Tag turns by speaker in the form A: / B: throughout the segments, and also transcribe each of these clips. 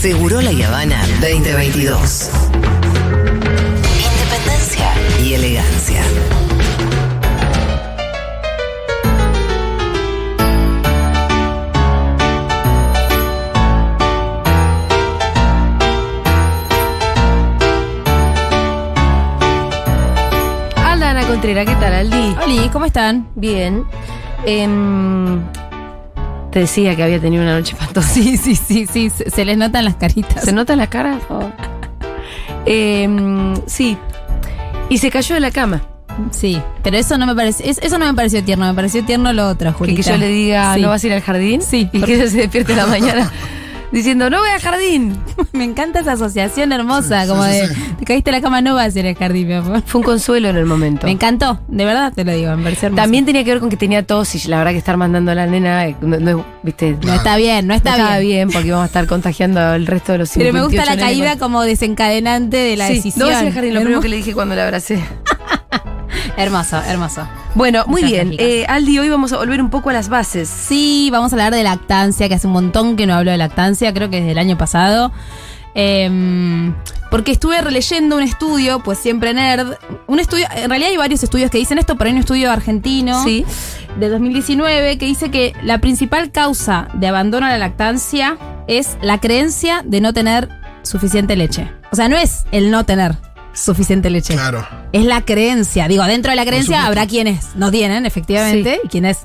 A: Seguro La Habana 2022. Independencia y elegancia.
B: Hola Ana Contreras, ¿qué tal Aldi?
C: Oli, ¿cómo están?
B: Bien. Em, te decía que había tenido una noche espantosa.
C: Sí, sí, sí, sí, se, se les notan las caritas.
B: ¿Se notan las caras? Oh. Em, sí. Y se cayó de la cama.
C: Sí, pero eso no me pareció, es- eso no me pareció tierno, me pareció tierno lo otro,
B: Que,
C: Julita.
B: que yo le diga,
C: Sí.
B: ¿no vas a ir al jardín?
C: Sí.
B: Y que ella se despierte en la mañana diciendo, no voy al jardín.
C: Me encanta esa asociación hermosa,
D: Sí,
C: como
D: sí,
C: de,
D: sí.
C: te caíste en la cama, no vas a ir al jardín, mi amor.
B: Fue un consuelo en el momento.
C: Me encantó, de verdad te lo digo, me pareció hermoso.
B: También tenía que ver con que tenía tos y la verdad que estar mandando a la nena, eh, no, no- viste,
C: No está bien, no
B: no
C: está bien.
B: bien. porque íbamos a estar contagiando al resto de los
C: Pero me gusta
B: 58
C: la caída como desencadenante de la
B: Sí,
C: decisión.
B: No vas a al jardín, lo primero que le dije cuando la abracé.
C: Hermoso, hermoso.
B: Bueno, muy
C: Muchas
B: bien. Eh, Aldi, hoy vamos a volver un poco a las bases.
C: Sí, vamos a hablar de lactancia, que hace un montón que no hablo de lactancia, creo que desde el año pasado. Em, porque estuve releyendo un estudio, pues siempre nerd. Un estudio, en realidad hay varios estudios que dicen esto, pero hay un estudio argentino
B: Sí.
C: de 2019 que dice que la principal causa de abandono a la lactancia es la creencia de no tener suficiente leche. O sea, no es el no tener suficiente leche.
D: Claro.
C: Es la creencia. Digo, dentro de la creencia habrá quienes no tienen, efectivamente, y quienes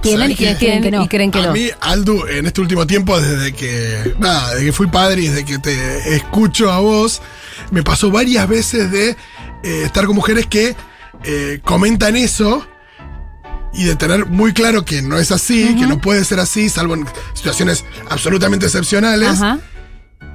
C: tienen y
D: ¿Sabes
C: quienes creen que no.
B: y creen que
D: a
B: no.
D: mí, Aldu, en este último tiempo, desde que, nada, desde que fui padre y desde que te escucho a vos, me pasó varias veces de eh, estar con mujeres que eh, comentan eso y de tener muy claro que no es así, que no puede ser así, salvo en situaciones absolutamente excepcionales.
C: Ajá.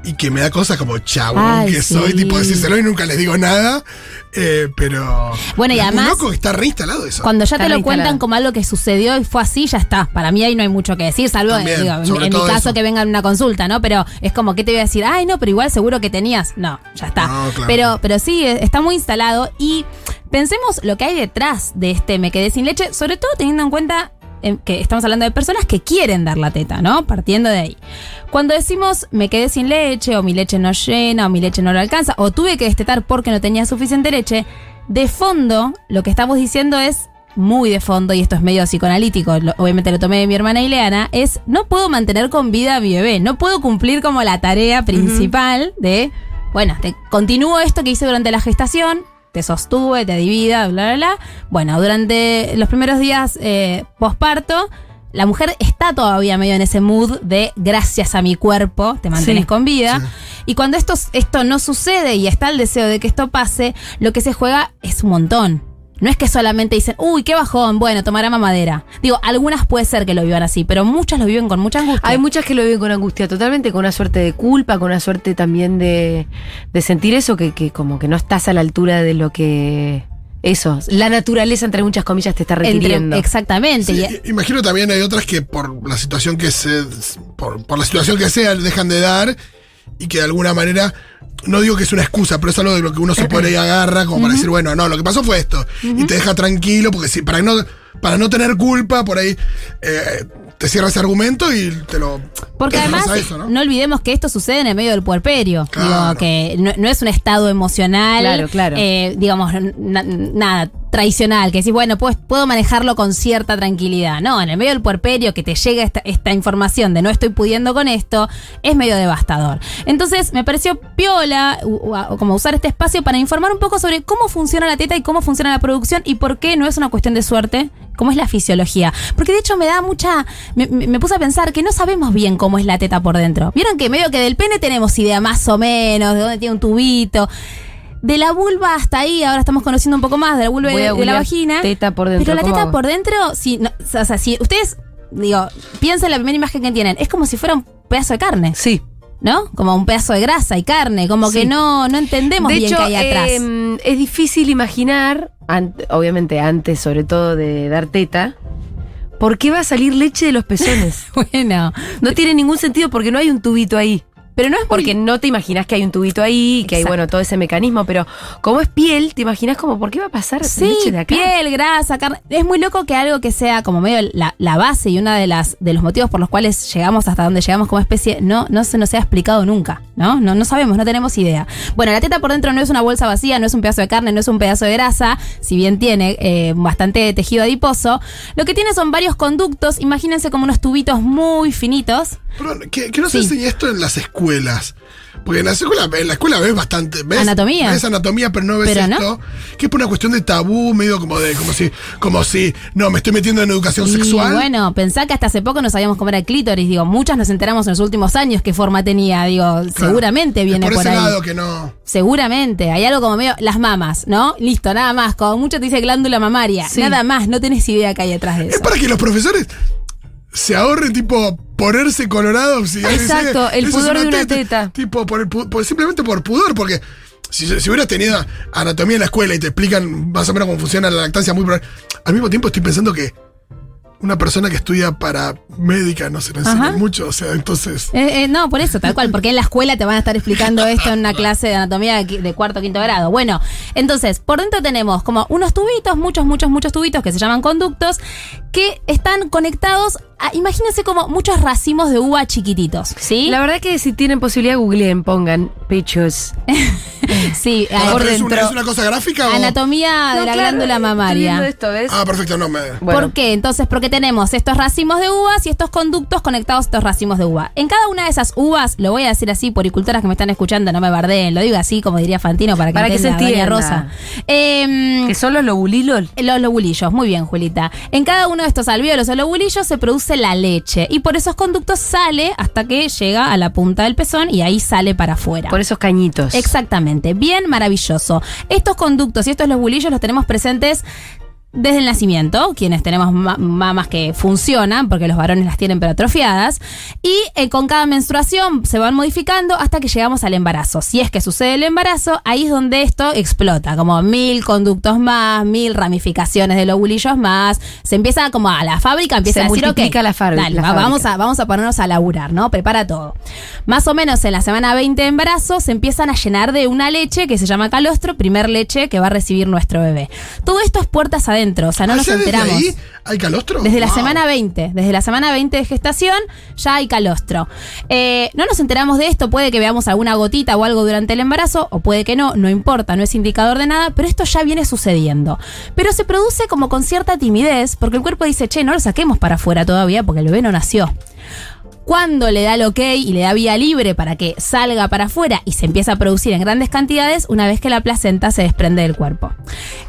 D: Y que me da cosas como chabón
C: Ay,
D: que soy, tipo decírselo y nunca les digo nada. eh, pero.
C: Bueno, y además-
D: loco está reinstalado eso.
C: Cuando ya
B: Está
C: te lo cuentan como algo que sucedió y fue así, ya está. Para mí ahí no hay mucho que decir, salvo
D: También,
C: digo, en, en mi caso
D: eso.
C: que venga en una consulta, ¿no? Pero es como que te voy a decir, ay, no, pero igual seguro que tenías. No, ya está.
D: No, claro.
C: Pero, pero sí, eh, está muy instalado y pensemos lo que hay detrás de este me quedé sin leche, sobre todo teniendo en cuenta que estamos hablando de personas que quieren dar la teta, ¿no? Partiendo de ahí. Cuando decimos me quedé sin leche, o mi leche no llena, o mi leche no lo alcanza, o tuve que destetar porque no tenía suficiente leche, de fondo lo que estamos diciendo es muy de fondo, y esto es medio psicoanalítico, lo- obviamente lo tomé de mi hermana Ileana, es no puedo mantener con vida a mi bebé, no puedo cumplir como la tarea principal de, bueno, te continúo esto que hice durante la gestación, te sostuve, te di vida, bla, bla, bla. Bueno, durante los primeros días eh, posparto, la mujer está todavía medio en ese mood de gracias a mi cuerpo, te mantienes
B: Sí,
C: con vida.
D: sí.
C: Y cuando esto, esto no sucede y está el deseo de que esto pase, lo que se juega es un montón. No es que solamente dicen, uy, qué bajón, bueno, tomará mamadera. Digo, algunas puede ser que lo vivan así, pero muchas lo viven con mucha angustia.
B: Hay muchas que lo viven con angustia, totalmente, con una suerte de culpa, con una suerte también de, de sentir eso, que, que como que no estás a la altura de lo que... Eso, la naturaleza, entre muchas comillas, te está
C: Entre-
B: requiriendo.
C: exactamente.
D: Sí,
C: y-
D: i- imagino también hay otras que por la situación que se por, por la situación que sea dejan de dar y que de alguna manera no digo que es una excusa, pero es algo de lo que uno se pone y agarra como para decir, bueno, no, lo que pasó fue esto y te deja tranquilo porque si para no para no tener culpa por ahí eh, te cierra ese argumento y te lo
C: Porque
D: te
C: además,
D: eso,
C: ¿no?
D: ¿no?
C: olvidemos que esto sucede en el medio del puerperio.
D: Claro.
C: Digo, que no, no es un estado emocional,
B: Claro, claro.
C: eh, digamos, na- nada, tradicional, que decís, bueno, pues, puedo manejarlo con cierta tranquilidad. No, en el medio del puerperio, que te llega esta, esta información de no estoy pudiendo con esto, es medio devastador. Entonces, me pareció piola, como usar este espacio para informar un poco sobre cómo funciona la teta y cómo funciona la producción y por qué no es una cuestión de suerte, cómo es la fisiología. Porque de hecho me da mucha. Me- me puse a pensar que no sabemos bien cómo es la teta por dentro. Vieron que medio que del pene tenemos idea más o menos, de dónde tiene un tubito. De la vulva hasta ahí, ahora estamos conociendo un poco más de la vulva y de, de la vagina.
B: teta por dentro,
C: Pero la
B: ¿cómo
C: teta
B: hago?
C: por dentro, si, no, o sea, si ustedes, digo, piensen en la primera imagen que tienen, es como si fuera un pedazo de carne,
B: Sí.
C: ¿no? Como un pedazo de grasa y carne, como
B: Sí.
C: que no, no entendemos
B: de
C: bien
B: hecho,
C: qué hay atrás.
B: eh, es difícil imaginar, an- obviamente antes sobre todo de dar teta, ¿por qué va a salir leche de los pezones?
C: bueno,
B: No tiene ningún sentido porque no hay un tubito ahí.
C: Pero no es muy-
B: Porque no te imaginas que hay un tubito ahí, que hay, bueno, todo ese mecanismo, pero como es piel, te imaginas como, ¿por qué va a pasar
C: Sí,
B: leche de acá?
C: piel, grasa, carne. Es muy loco que algo que sea como medio la, la base y uno de las de los motivos por los cuales llegamos hasta donde llegamos como especie no, no se nos ha explicado nunca, ¿no? ¿no? No sabemos, no tenemos idea. Bueno, la teta por dentro no es una bolsa vacía, no es un pedazo de carne, no es un pedazo de grasa, si bien tiene eh, bastante tejido adiposo. Lo que tiene son varios conductos, imagínense como unos tubitos muy finitos.
D: Perdón, que, que no se
C: Sí.
D: enseña esto en las escuelas. Porque en la escuela, en la escuela ves bastante. ¿ves?
C: Anatomía.
D: Ves anatomía, pero no ves
C: Pero no.
D: esto. Que es por una cuestión de tabú, medio como de, como si, como si, no, me estoy metiendo en educación
C: Y
D: sexual.
C: bueno, pensá que hasta hace poco no sabíamos cómo era el clítoris. Digo, muchas nos enteramos en los últimos años qué forma tenía. Digo,
D: Claro.
C: seguramente
D: Es
C: viene
D: por,
C: por,
D: ese
C: ahí.
D: lado que no.
C: Seguramente. Hay algo como medio. Las mamas, ¿no? Listo, nada más. Como mucho te dice glándula mamaria.
B: Sí.
C: Nada más. No tenés idea que hay detrás de
D: Es
C: eso.
D: para que los profesores se ahorren, tipo, ponerse colorados. Si
B: Exacto, el
D: "Eso es
B: pudor de una teta".
D: Tipo, por el por- simplemente por pudor, porque si, si hubieras tenido anatomía en la escuela y te explican más o menos cómo funciona la lactancia, muy al mismo tiempo estoy pensando que una persona que estudia para médica no se le enseña
C: Ajá.
D: mucho, o sea, entonces.
C: Eh, eh, no, por eso, tal cual, porque en la escuela te van a estar explicando esto en una clase de anatomía de cuarto o quinto grado. Bueno, entonces, por dentro tenemos como unos tubitos, muchos, muchos, muchos tubitos que se llaman conductos, que están conectados a, imagínense como muchos racimos de uva chiquititos, ¿sí?
B: La verdad que si tienen posibilidad, googleen, pongan pechos.
C: sí,
D: Ah,
C: por
D: es, una. ¿Es una cosa gráfica o.?
C: Anatomía de la
B: claro,
C: glándula mamaria.
B: esto, ¿ves?
D: Ah, perfecto, no me.
B: Bueno.
C: ¿Por qué? Entonces, porque tenemos estos racimos de uvas y estos conductos conectados a estos racimos de uva. En cada una de esas uvas, lo voy a decir así, poricultoras que me están escuchando, no me bardeen, lo digo así, como diría Fantino, para que,
B: Para que se
C: entienda. Rosa. Em,
B: Que son los lobulilos.
C: los lobulillos, muy bien, Julita. En cada uno de estos alvéolos o lobulillos se produce la leche y por esos conductos sale hasta que llega a la punta del pezón y ahí sale para afuera.
B: Por esos cañitos.
C: Exactamente, bien maravilloso. Estos conductos y estos lobulillos los tenemos presentes desde el nacimiento, quienes tenemos ma- mamas que funcionan, porque los varones las tienen pero atrofiadas, y eh, con cada menstruación se van modificando hasta que llegamos al embarazo. Si es que sucede el embarazo, ahí es donde esto explota, como mil conductos más, mil ramificaciones de lobulillos más, se empieza como a la fábrica, empieza
B: Se
C: a decir,
B: multiplica
C: ok,
B: la
C: dale,
B: la
C: va-
B: fábrica.
C: vamos a, vamos a ponernos a laburar, ¿no? Prepara todo. Más o menos en la semana 20 de embarazo se empiezan a llenar de una leche que se llama calostro, primer leche que va a recibir nuestro bebé. Todo esto es puertas adentro, o sea, no
D: Ah,
C: nos
D: ¿ya desde
C: enteramos.
D: ahí hay calostro?
C: Desde la semana 20, desde la semana 20 de gestación ya hay calostro. Eh, no nos enteramos de esto, puede que veamos alguna gotita o algo durante el embarazo, o puede que no, no importa, no es indicador de nada, pero esto ya viene sucediendo. Pero se produce como con cierta timidez, porque el cuerpo dice, che, no lo saquemos para afuera todavía porque el bebé no nació. Cuando le da el ok y le da vía libre para que salga para afuera y se empieza a producir en grandes cantidades una vez que la placenta se desprende del cuerpo.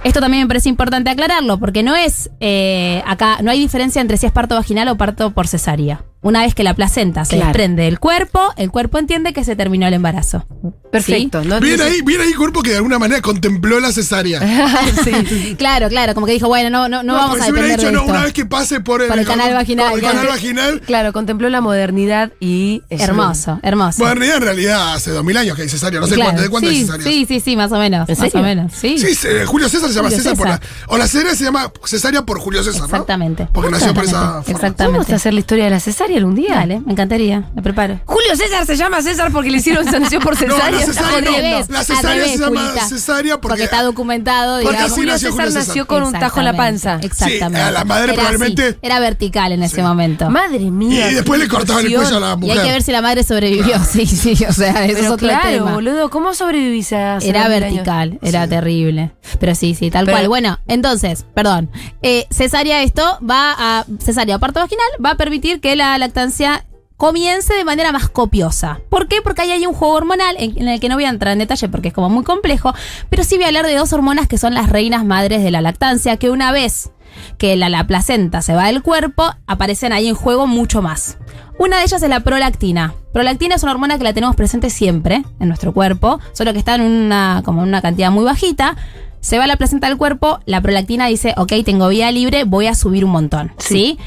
C: Esto también me parece importante aclararlo porque no es eh, acá, no hay diferencia entre si es parto vaginal o parto por cesárea. Una vez que la placenta se
B: Claro.
C: desprende del cuerpo, el cuerpo entiende que se terminó el embarazo.
B: Perfecto. ¿no?
D: Bien ahí, bien ahí, cuerpo que de alguna manera contempló la cesárea.
B: sí.
C: Claro, claro, como que dijo, bueno, no, no, no, vamos a
D: si hubiera
C: depender
D: dicho,
C: de
D: no,
C: esto.
D: una vez que pase por el,
C: Por el canal vaginal,
D: por el canal
C: claro.
D: vaginal.
B: Claro, contempló la modernidad y. eso.
C: Hermoso, hermoso.
D: Modernidad en realidad hace dos mil años que hay cesárea. No sé
C: Claro,
D: cuánto, ¿de cuánto
C: sí,
D: hay cesárea?
C: sí, sí, sí, más o menos.
B: ¿En
C: Más
B: serio?
C: o menos, sí.
D: Sí, se- Julio César se llama César, por la, o la cesárea se llama cesárea por Julio César, ¿no?
C: Exactamente.
D: Porque nació por esa
C: Exactamente.
D: forma.
C: Exactamente.
B: Vamos a hacer la historia de la cesárea algún día.
C: Dale, me encantaría. Me preparo.
B: Julio César se llama César porque le hicieron sanción por
D: No,
B: cesárea.
D: la
B: Está
D: cesárea no. La cesárea se llama cesárea porque-
C: está documentado.
D: porque
C: digamos.
B: Julio
D: nació
B: César
D: Julio César.
B: nació con un tajo en la panza.
C: Exactamente.
D: Sí, a la madre
C: Era
D: probablemente-
C: así, era vertical en ese momento.
B: Madre
D: Y
B: mía.
D: después
B: qué
D: le cortaban el cuello a la
C: y
D: mujer.
C: hay que ver si la madre sobrevivió. Sí, sí, o sea, eso es
B: Pero
C: otro
B: claro,
C: tema.
B: boludo, ¿cómo sobrevivís a hace
C: Era
B: años?
C: vertical, era terrible. Pero sí, sí, tal
B: Pero-
C: cual. Bueno, entonces, perdón. Eh, cesárea, esto va a. Cesárea o parto vaginal va a permitir que la lactancia comience de manera más copiosa. ¿Por qué? Porque ahí hay un juego hormonal en, el que no voy a entrar en detalle porque es como muy complejo, pero sí voy a hablar de dos hormonas que son las reinas madres de la lactancia, que una vez que la, la placenta se va del cuerpo, aparecen ahí en juego mucho más. Una de ellas es la prolactina. Prolactina es una hormona que la tenemos presente siempre en nuestro cuerpo, solo que está en una, como en una cantidad muy bajita. Se va la placenta del cuerpo, la prolactina dice, ok, tengo vía libre, voy a subir un montón. ¿Sí?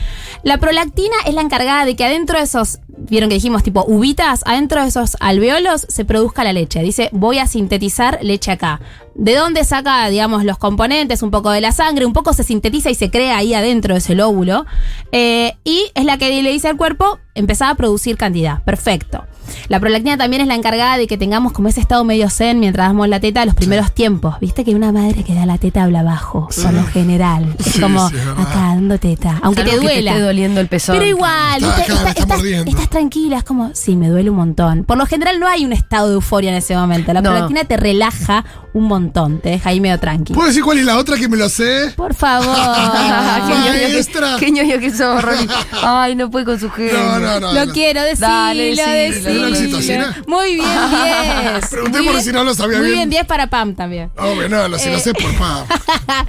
C: La prolactina es la encargada de que adentro de esos, vieron que dijimos tipo uvitas, adentro de esos alveolos se produzca la leche. Dice, voy a sintetizar leche acá. ¿De dónde saca, digamos, los componentes? Un poco de la sangre, un poco se sintetiza y se crea ahí adentro de ese lóbulo. Eh, y es la que le dice al cuerpo, empezar a producir cantidad. Perfecto. La prolactina también es la encargada de que tengamos como ese estado medio zen mientras damos la teta los primeros tiempos. Viste que una madre que da la teta habla bajo, por lo general. Es
D: Sí,
C: como
D: sí,
C: acá dando teta. Aunque te
B: Salvo que
C: duela.
B: esté doliendo el pezón.
C: Pero igual,
D: está
C: estás, tranquila, es como, sí, me duele un montón. Por lo general no hay un estado de euforia en ese momento. La
B: No.
C: prolactina te relaja un montón, te deja ahí medio tranqui.
D: ¿Puedo decir cuál es la otra que me lo sé?
C: Por favor.
B: qué ñoño que- que sos, Ronnie. Ay, no puede con su genio.
D: No, no, no.
C: Lo
D: no.
C: quiero decirlo,
B: Dale, decilo,
C: decilo.
D: ¿Es la oxitocina?
C: Muy bien, 10.
D: Pregunté
C: Muy
D: por
C: bien-
D: si no lo sabía
C: Muy
D: bien.
C: bien, 10 para Pam también.
D: Hombre, no, lo, si lo sé por pa.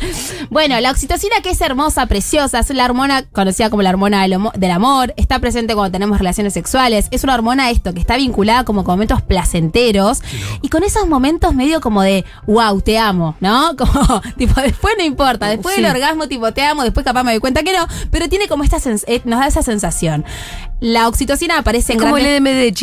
C: Bueno, la oxitocina que es hermosa, preciosa, es la hormona conocida como la hormona del, amor, está presente cuando tenemos relaciones sexuales, es una hormona esto que está vinculada como con momentos placenteros y con esos momentos medio como de wow, te amo, ¿no? Como tipo después no importa, después
B: Sí.
C: del orgasmo tipo te amo, después capaz me doy cuenta que no, pero tiene como esta eh, nos da esa sensación. La oxitocina aparece en
B: Como el
C: grandes
B: EDMD,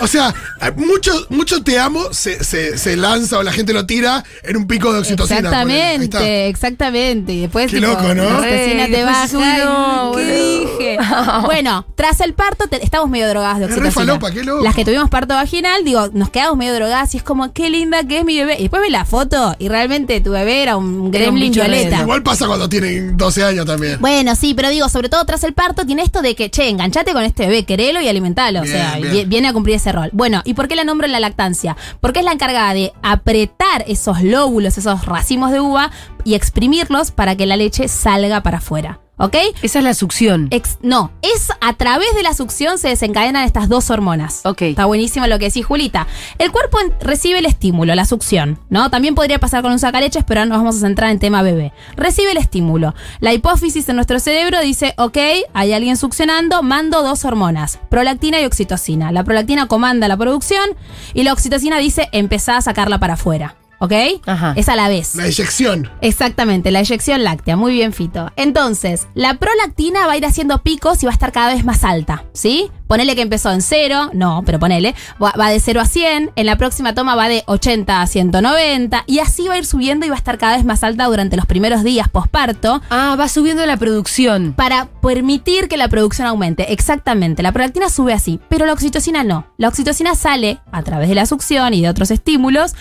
D: O sea, mucho, mucho te amo se, se, se lanza o la gente lo tira en un pico de oxitocina.
C: Exactamente, exactamente. Y después
D: Qué
C: tipo,
D: loco, ¿no?
C: la oxitocina
B: Ey,
C: te baja.
B: después subió,
C: y, ¿Qué dije? bueno, tras el parto te- estamos medio drogadas de
D: Es re
C: oxitocina.
D: falopa, qué loco.
C: Las que tuvimos parto vaginal, digo, nos quedamos medio drogadas y es como, qué linda que es mi bebé. Y después ves la foto y realmente tu bebé era un
B: Era un
C: gremlin violeta.
D: Igual pasa cuando tienen 12 años también.
C: Bueno, sí, pero digo, sobre todo tras el parto, tiene esto de que, che, enganchate con este bebé, querelo y alimentalo.
D: Bien,
C: o sea,
D: bien.
C: Vi- viene a cumplir ese rol. Bueno, ¿y por qué la nombro la lactancia? Porque es la encargada de apretar esos lóbulos, esos racimos de uva y exprimirlos para que la leche salga para afuera. ¿Ok?
B: Esa es la succión.
C: Ex- no, es a través de la succión se desencadenan estas dos hormonas.
B: Ok.
C: Está buenísimo lo que decís, Julita. El cuerpo recibe el estímulo, la succión, ¿no? También podría pasar con un sacaleches, pero ahora nos vamos a centrar en tema bebé. Recibe el estímulo. La hipófisis en nuestro cerebro dice, ok, hay alguien succionando, mando dos hormonas, prolactina y oxitocina. La prolactina comanda la producción y la oxitocina dice, empezá a sacarla para afuera. ¿Ok?
B: Ajá.
C: Es a la vez.
D: La eyección.
C: Exactamente, la eyección láctea. Muy bien, Fito. Entonces, la prolactina va a ir haciendo picos y va a estar cada vez más alta, ¿sí? Ponele que empezó en cero, no, pero ponele, va, va de 0 a 100, en la próxima toma va de 80 a 190 y así va a ir subiendo y va a estar cada vez más alta durante los primeros días posparto
B: Ah, va subiendo la producción.
C: para permitir que la producción aumente. Exactamente, la prolactina sube así, pero la oxitocina no. La oxitocina sale a través de la succión y de otros estímulos,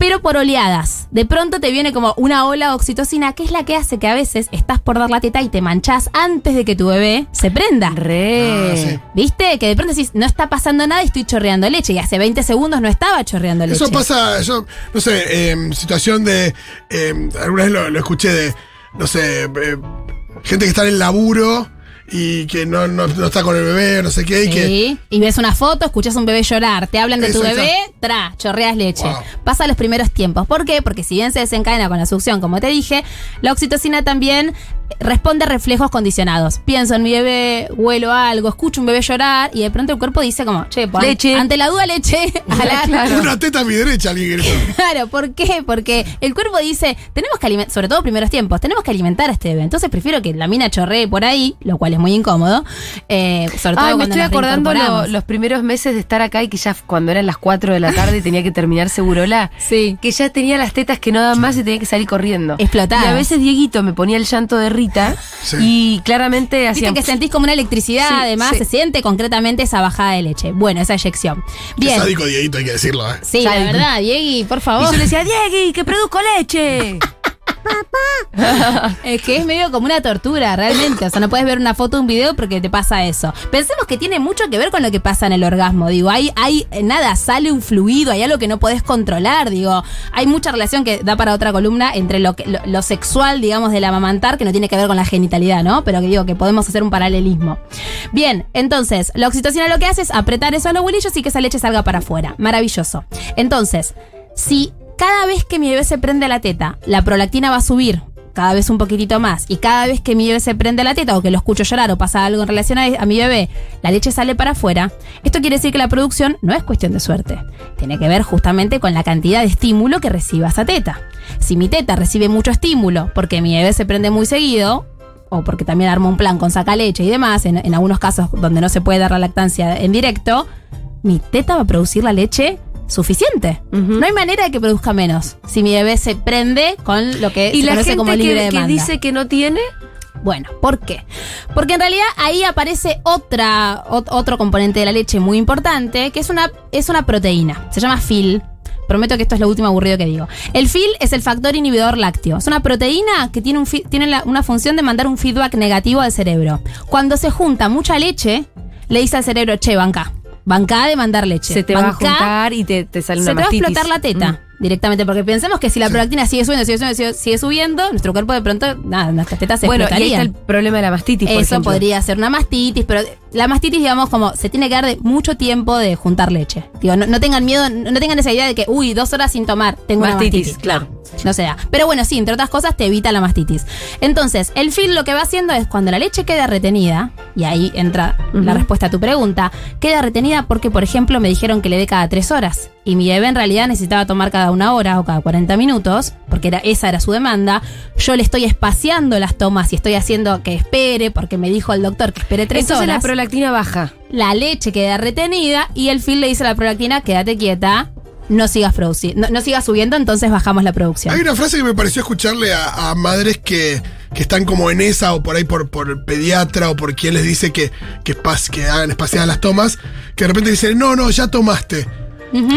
C: pero por oleadas. De pronto te viene como una ola de oxitocina, que es la que hace que a veces estás por dar la teta y te manchás antes de que tu bebé se prenda.
B: Re.
D: Ah, sí.
C: ¿Viste? Que de pronto decís, no está pasando nada y estoy chorreando leche. Y hace 20 segundos no estaba chorreando leche.
D: Eso pasa, yo, no sé, em, situación de. em, alguna vez lo, lo escuché de, no sé, eh, gente que está en el laburo y que no, no, no está con el bebé, no sé qué, y que.
C: Sí, y ves una foto, escuchas un bebé llorar, te hablan de tu bebé,
D: eso.
C: tra, chorreas leche.
D: Wow.
C: Pasa los primeros tiempos. ¿Por qué? Porque si bien se desencadena con la succión, como te dije, la oxitocina también responde a reflejos condicionados. Pienso en mi bebé, huelo algo, escucho un bebé llorar y de pronto el cuerpo dice como, che, pues,
B: Leche.
C: ante la duda leche, a la-
B: Claro.
D: Una teta a mi derecha, alguien.
C: Claro, ¿por qué? Porque el cuerpo dice, tenemos que alimentar, sobre todo primeros tiempos, tenemos que alimentar a este bebé. Entonces prefiero que la mina chorree por ahí, lo cual es muy incómodo. eh, sobre todo
B: Ay, me
C: cuando
B: estoy acordando lo- los primeros meses de estar acá y que ya cuando eran las 4 de la tarde y tenía que terminar Segurola.
C: Sí.
B: Que ya tenía las tetas que no daban más y tenía que salir corriendo.
C: Explotadas.
B: Y a veces Dieguito me ponía el llanto de Rita
D: Sí.
B: y claramente hacía.
C: Viste que sentís como una electricidad,
B: Sí,
C: además
B: sí.
C: se siente concretamente esa bajada de leche. Bueno, esa eyección.
D: Qué
C: Bien.
D: sádico Dieguito, hay que decirlo, ¿eh?
C: Sí, la
B: Sádico.
C: verdad, Diegui, por
B: Y
C: favor.
B: yo le decía, Diegui, que produzco leche.
C: Es que es medio como una tortura, realmente. O sea, no puedes ver una foto un video porque te pasa eso. Pensemos que tiene mucho que ver con lo que pasa en el orgasmo. Digo, hay, hay eh, nada, sale un fluido, hay algo que no podés controlar. Digo, hay mucha relación que da para otra columna entre lo, que, lo, sexual, digamos, del amamantar, que no tiene que ver con la genitalidad, ¿no? Pero que digo que podemos hacer un paralelismo. Bien, entonces, la oxitocina lo que hace es apretar esos lobulillos y que esa leche salga para afuera. Maravilloso. Entonces, si cada vez que mi bebé se prende la teta, la prolactina va a subir cada vez un poquitito más y cada vez que mi bebé se prende la teta o que lo escucho llorar o pasa algo en relación a, mi bebé, la leche sale para afuera, esto quiere decir que la producción no es cuestión de suerte. Tiene que ver justamente con la cantidad de estímulo que reciba esa teta. Si mi teta recibe mucho estímulo porque mi bebé se prende muy seguido, o porque también armo un plan con saca leche y demás, en, en algunos casos donde no se puede dar la lactancia en directo, mi teta va a producir la leche suficiente. No hay manera de que produzca menos si mi bebé se prende con lo que
B: Y
C: se
B: la
C: conoce
B: gente
C: como libre
B: que, dice que no tiene,
C: Bueno, ¿por qué? Porque en realidad ahí aparece otra, ot- otro componente de la leche muy importante, que es una, es una proteína. Se llama FIL. Prometo que esto es lo último aburrido que digo. El FIL es el factor inhibidor lácteo. Es una proteína que tiene, un tiene la- una función de mandar un feedback negativo al cerebro. Cuando se junta mucha leche, le dice al cerebro, che, banca. Banca de mandar leche.
B: Se te va a juntar y te, te sale
C: se
B: una
C: te va a explotar la teta. Directamente, porque pensemos que si la prolactina sigue subiendo, sigue subiendo, sigue, sigue subiendo, nuestro cuerpo de pronto, nada, nuestras tetas se
B: Bueno, y ahí está
C: explotarían.
B: el problema de la mastitis, por
C: Eso
B: ejemplo.
C: podría ser una mastitis, pero la mastitis, digamos, como se tiene que dar de mucho tiempo de juntar leche. Digo, no, no tengan miedo, no tengan esa idea de que, uy, dos horas sin tomar, tengo
B: Mastitis,
C: una mastitis.
B: claro.
C: No se da. Pero bueno, sí, entre otras cosas te evita la mastitis. Entonces, el FIL lo que va haciendo es cuando la leche queda retenida, y ahí entra la respuesta a tu pregunta, queda retenida porque, por ejemplo, me dijeron que le dé cada tres horas. Y mi bebé en realidad necesitaba tomar cada una hora o cada 40 minutos, porque era, esa era su demanda. Yo le estoy espaciando las tomas y estoy haciendo que espere, porque me dijo el doctor que espere tres
B: Entonces la
C: horas.
B: prolactina baja.
C: la leche queda retenida y el FIL le dice a la prolactina, quédate quieta, no sigas produciendo, no, no sigas subiendo, entonces bajamos la producción.
D: Hay una frase que me pareció escucharle a, a madres que, que están como en esa o por ahí por, por el pediatra o por quien les dice que, que, espa- que hagan espaciadas las tomas, que de repente dicen, no, no, ya tomaste.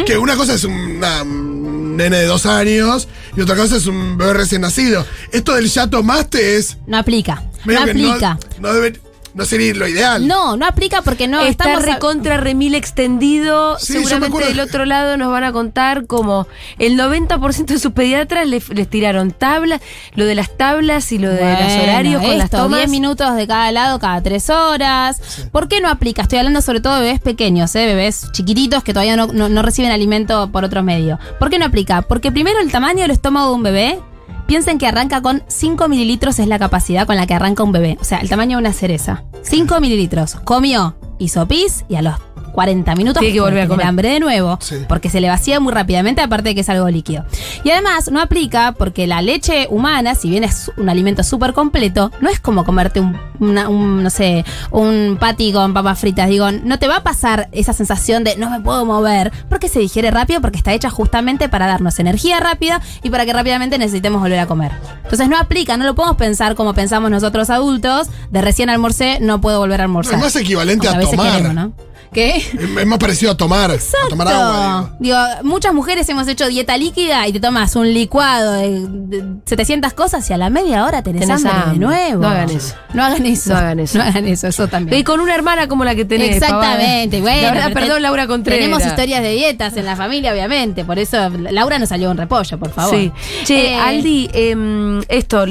D: Que una cosa es un, una- un nene de dos años y otra cosa es un bebé recién nacido. Esto del ya tomaste es...
C: No aplica. no aplica.
D: No, debe- no sería lo ideal.
C: No, no aplica porque no
B: está
C: estamos
B: recontra remil extendido.
D: Sí,
B: Seguramente del otro lado nos van a contar como el 90% de sus pediatras les, les tiraron tablas, lo de las tablas y lo de los horarios con las
C: esto,
B: tomas.
C: 10 minutos de cada lado cada 3 horas. ¿Por qué no aplica? Estoy hablando sobre todo de bebés pequeños, ¿eh? bebés chiquititos que todavía no, no- no reciben alimento por otro medio. ¿Por qué no aplica? Porque primero el tamaño del estómago de un bebé, piensen que arranca con 5 mililitros es la capacidad con la que arranca un bebé. O sea, el tamaño de una cereza. 5 mililitros. Comió, hizo pis y a los 40 minutos
B: Tiene que volver a comer.
C: hambre de nuevo.
D: Sí.
C: Porque se le vacía muy rápidamente, aparte de que es algo líquido. Y además no aplica porque la leche humana, si bien es un alimento súper completo, no es como comerte un, una- un, no sé, un patty con papas fritas. Digo, no te va a pasar esa sensación de no me puedo mover, porque se digiere rápido, porque está hecha justamente para darnos energía rápida y para que rápidamente necesitemos volver a comer. Entonces no aplica, no lo podemos pensar como pensamos nosotros adultos, de recién almorcé, no puedo volver a almorzar.
D: Es más equivalente a
C: veces
D: tomar.
C: queremos, ¿no? ¿Qué?
D: Es, más parecido a tomar, a tomar agua. digo.
C: Digo, muchas mujeres hemos hecho dieta líquida y te tomas un licuado de, de 700 cosas y a la media hora tenés,
B: Tenés
C: hambre, de nuevo.
B: No hagan eso.
C: No hagan eso.
B: No hagan eso.
C: No hagan eso, eso también.
B: Y con una hermana como la que tenés.
C: Exactamente. Bueno,
B: La verdad, perdón,
C: te-
B: Laura Contreras.
C: Tenemos historias de dietas en la familia, obviamente. Por eso Laura nos salió un repollo, por favor.
B: Sí. Che,
C: Eh,
B: Aldi, em, esto,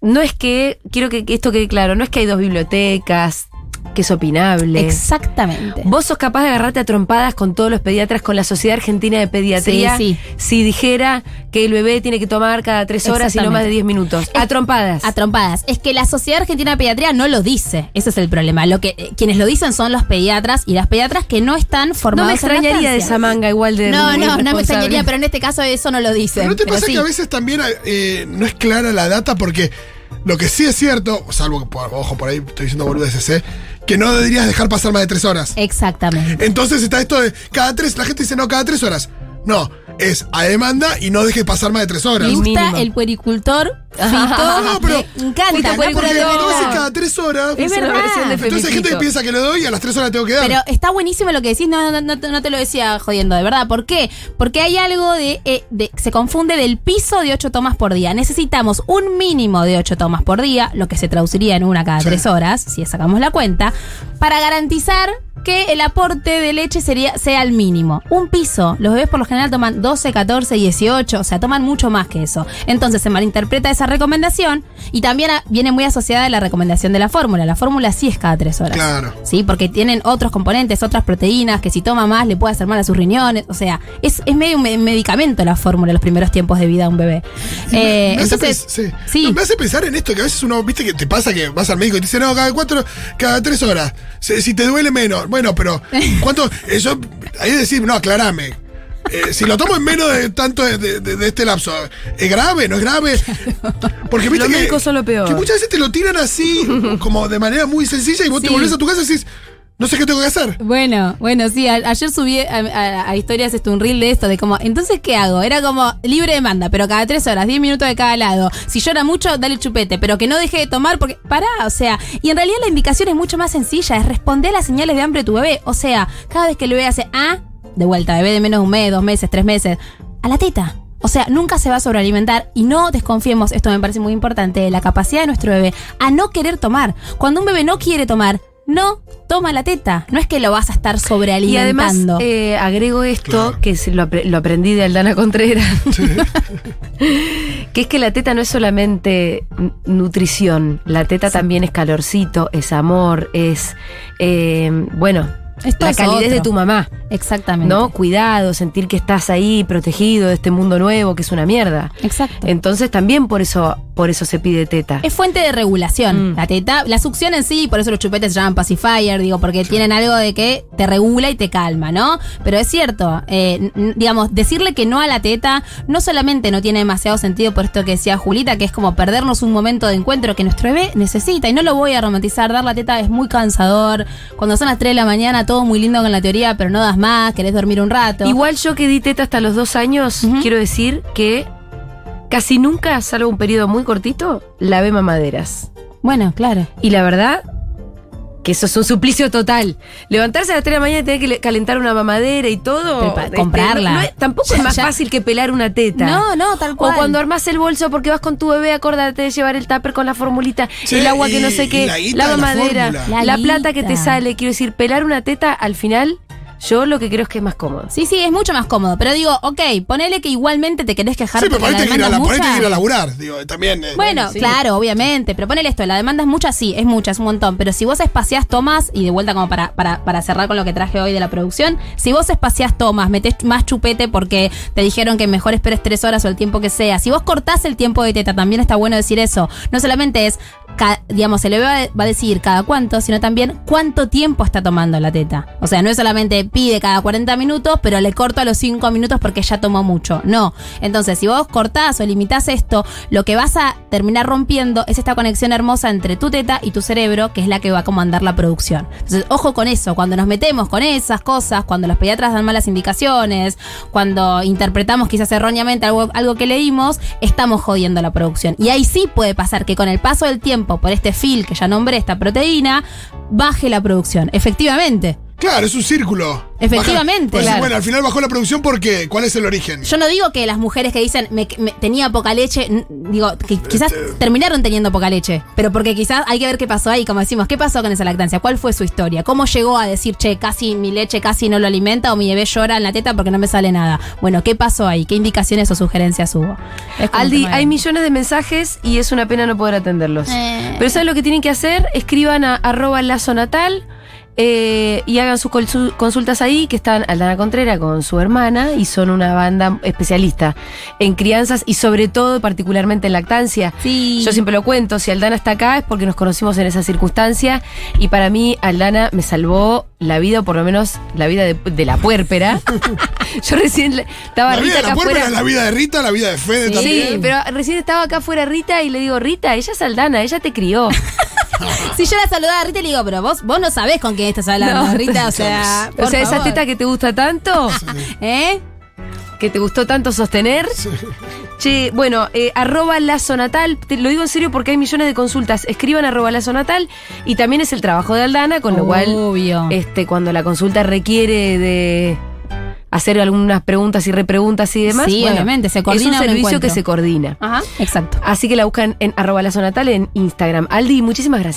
B: no es que, quiero que que esto quede claro, no es que hay dos bibliotecas, que es opinable.
C: Exactamente.
B: Vos sos capaz de agarrarte a trompadas con todos los pediatras, con la Sociedad Argentina de Pediatría,
C: Sí, sí.
B: si dijera que el bebé tiene que tomar cada tres horas y no más de diez minutos. A trompadas.
C: A trompadas. Es que la Sociedad Argentina de Pediatría no lo dice. Ese es el problema. Lo que eh, quienes lo dicen son los pediatras y las pediatras que no están
B: no
C: formados
B: me
C: en
B: extrañaría de esa manga igual de
C: No, no, no me extrañaría, pero en este caso eso no lo dice.
D: Pero ¿no te
C: Pero
D: pasa
C: sí.
D: que a veces también eh, no es clara la data? Porque lo que sí es cierto, salvo que, por- ojo, por ahí estoy diciendo boludeces, ¿eh? que no deberías dejar pasar más de tres horas.
C: Exactamente.
D: Entonces está esto de cada tres, la gente dice no, cada tres horas. No, es a demanda y no dejes pasar más de tres horas.
C: Me gusta
B: mínimo.
C: el puericultor Fito.
D: No, pero-
C: me encanta. ¿no?
D: Porque
B: puericultor.
C: Pero-
D: no es cada tres horas.
B: Es
C: verdad.
B: una versión de
D: Entonces hay gente que piensa que le doy y a las tres horas tengo que dar.
C: Pero está buenísimo lo que decís, no, no, no, no te lo decía jodiendo, de verdad. ¿Por qué? Porque hay algo de, eh, de- se confunde del piso de 8 tomas por día. Necesitamos un mínimo de 8 tomas por día, lo que se traduciría en una cada
D: Sí.
C: 3 horas, si sacamos la cuenta, para garantizar que el aporte de leche sería, sea el mínimo. Un piso, los bebés por lo general toman 12, 14, 18, o sea, toman mucho más que eso. Entonces se malinterpreta esa recomendación y también a- viene muy asociada a la recomendación de la fórmula. La fórmula sí es cada 3 horas.
D: Claro.
C: ¿sí? Porque tienen otros componentes, otras proteínas, que si toma más le puede hacer mal a sus riñones. O sea, es, es medio un me- medicamento la fórmula en los primeros tiempos de vida de un bebé. Eh,
D: me, hace
C: entonces,
D: pens- sí.
C: sí.
D: No, me hace pensar en esto, que a veces uno, viste que te pasa que vas al médico y te dice, no, cada cuatro, cada tres horas. Si, si te duele menos. Bueno, pero ¿cuánto? Eso, ahí decir, no, aclarame. Eh, si lo tomo en menos de tanto de, de- este lapso, ¿es grave? ¿No es grave? Porque viste
B: Los
D: que,
B: son lo peor.
D: que muchas veces te lo tiran así, como de manera muy sencilla, y vos te volvés a tu casa y decís, No sé qué tengo que hacer.
C: Bueno, bueno, sí, a- ayer subí a, a- historias esto, un reel de esto, de como, entonces, ¿qué hago? Era como libre demanda, pero cada tres horas, diez minutos de cada lado. Si llora mucho, dale chupete, pero que no deje de tomar porque, pará, o sea, y en realidad la indicación es mucho más sencilla, es responder a las señales de hambre de tu bebé. O sea, cada vez que el bebé hace, ah, de vuelta, bebé de menos de un mes, dos meses, tres meses, a la teta. O sea, nunca se va a sobrealimentar y no desconfiemos, esto me parece muy importante, de la capacidad de nuestro bebé a no querer tomar. Cuando un bebé no quiere tomar, no toma la teta. No es que lo vas a estar
B: Y además
C: sobrealimentando.
B: eh, agrego esto,
D: Claro.
B: que lo, apre- lo aprendí de Aldana Contreras, que es que la teta no es solamente nutrición, la teta también es calorcito, es amor, es, eh, bueno,
C: Esto
B: la
C: es
B: calidez
C: otro.
B: de tu mamá,
C: Exactamente.
B: ¿no? Cuidado, sentir que estás ahí protegido de este mundo nuevo que es una mierda.
C: Exacto.
B: Entonces también por eso, por eso se pide teta.
C: Es fuente de regulación.
B: Mm.
C: La teta, la succión en sí, por eso los chupetes se llaman pacifier, digo, porque tienen algo de que te regula y te calma, ¿no? Pero es cierto, eh, digamos, decirle que no a la teta no solamente no tiene demasiado sentido por esto que decía Julita, que es como perdernos un momento de encuentro que nuestro bebé necesita, y no lo voy a romantizar, dar la teta es muy cansador. Cuando son las 3 de la mañana, todo muy lindo con la teoría, pero no das más, querés dormir un rato.
B: Igual yo que di teta hasta los dos años, quiero decir que casi nunca, salvo un periodo muy cortito, lavé mamaderas.
C: Bueno, claro.
B: Y la verdad, que eso es un suplicio total. Levantarse a las 3 de la mañana y tener que le- calentar una mamadera y todo. Este,
C: comprarla.
B: no- no es- tampoco
C: Ya-
B: es más
C: ya-
B: fácil que pelar una teta.
C: No, no, tal
B: O
C: cual.
B: cuando armas el bolso porque vas con tu bebé, acordate de llevar el tupper con la formulita, el agua que no sé qué,
D: la guita
B: la
D: de la
B: mamadera, la,
C: La
B: plata que te sale. Quiero decir, pelar una teta al final, yo lo que creo es que es más cómodo.
C: Sí, sí, es mucho más cómodo. Pero digo, ok, ponele que igualmente te querés quejar
D: Sí, pero
C: porque
D: por ahí
C: la
D: ir a
C: demanda
D: la-
C: es
D: por ahí te
C: mucha.
D: que ir a laburar. Digo, también. eh,
C: Bueno,
B: sí.
C: claro, obviamente, pero ponele esto, la demanda es mucha, sí, es mucha, es un montón, pero si vos espaciás tomas, y de vuelta como para, para, para cerrar con lo que traje hoy de la producción, si vos espaciás tomas, metés más chupete porque te dijeron que mejor esperes tres horas o el tiempo que sea, si vos cortás el tiempo de teta, también está bueno decir eso, no solamente es, digamos, se le va, va a decir cada cuánto, sino también cuánto tiempo está tomando la teta. O sea, no es solamente pide cada 40 minutos, pero le corto a los 5 minutos porque ya tomó mucho. No. Entonces, si vos cortás o limitás esto, lo que vas a terminar rompiendo es esta conexión hermosa entre tu teta y tu cerebro, que es la que va a comandar la producción. Entonces, ojo con eso. Cuando nos metemos con esas cosas, cuando los pediatras dan malas indicaciones, cuando interpretamos quizás erróneamente algo, algo que leímos, estamos jodiendo la producción. Y ahí sí puede pasar que con el paso del tiempo, por este fil que ya nombré, esta proteína, baje la producción. Efectivamente.
D: Claro, es un círculo.
C: Efectivamente,
D: Baja- pues,
C: claro.
D: Bueno, al final bajó la producción porque. ¿Cuál es el origen?
C: Yo no digo que las mujeres que dicen me, me- tenía poca leche, digo que quizás
D: Este-
C: terminaron teniendo poca leche, pero porque quizás hay que ver qué pasó ahí, como decimos, qué pasó con esa lactancia, cuál fue su historia, cómo llegó a decir, che, casi mi leche casi no lo alimenta o mi bebé llora en la teta porque no me sale nada. Bueno, ¿qué pasó ahí? ¿Qué indicaciones o sugerencias hubo?
B: Aldi, hay millones de mensajes y es una pena no poder atenderlos.
C: Eh.
B: Pero ¿sabes lo que tienen que hacer? Escriban a arroba lazo natal eh, y hagan sus consultas ahí, que están Aldana Contrera con su hermana y son una banda especialista en crianzas y sobre todo particularmente en lactancia.
C: Sí.
B: Yo siempre lo cuento, si Aldana está acá es porque nos conocimos en esa circunstancia y para mí Aldana me salvó la vida, o por lo menos la vida de, de la puérpera. Yo recién estaba
D: La vida
B: Rita
D: de la
B: acá afuera.
D: es la vida de Rita, la vida de Fede
B: Sí,
D: también.
B: pero recién estaba acá afuera Rita y le digo, Rita, ella es Aldana, ella te crió.
C: Si yo la saludaba a Rita y le digo, pero vos, vos no sabés con quién estás hablando,
B: No.
C: Rita, o sea.
B: o sea, esa teta que te gusta tanto,
C: ¿Eh?
B: que te gustó tanto sostener. Che, bueno, eh, arroba lazo natal, te lo digo en serio porque hay millones de consultas. Escriban arroba lazo natal y también es el trabajo de Aldana, con lo cual,
C: Obvio.
B: este, cuando la consulta requiere de hacer algunas preguntas y repreguntas y demás.
C: Sí,
B: bueno,
C: obviamente, se coordina
B: Es
C: un
B: un servicio
C: encuentro.
B: que se coordina.
C: Ajá, exacto.
B: Así que la buscan en arroba lazo natal en Instagram. Aldi, muchísimas gracias.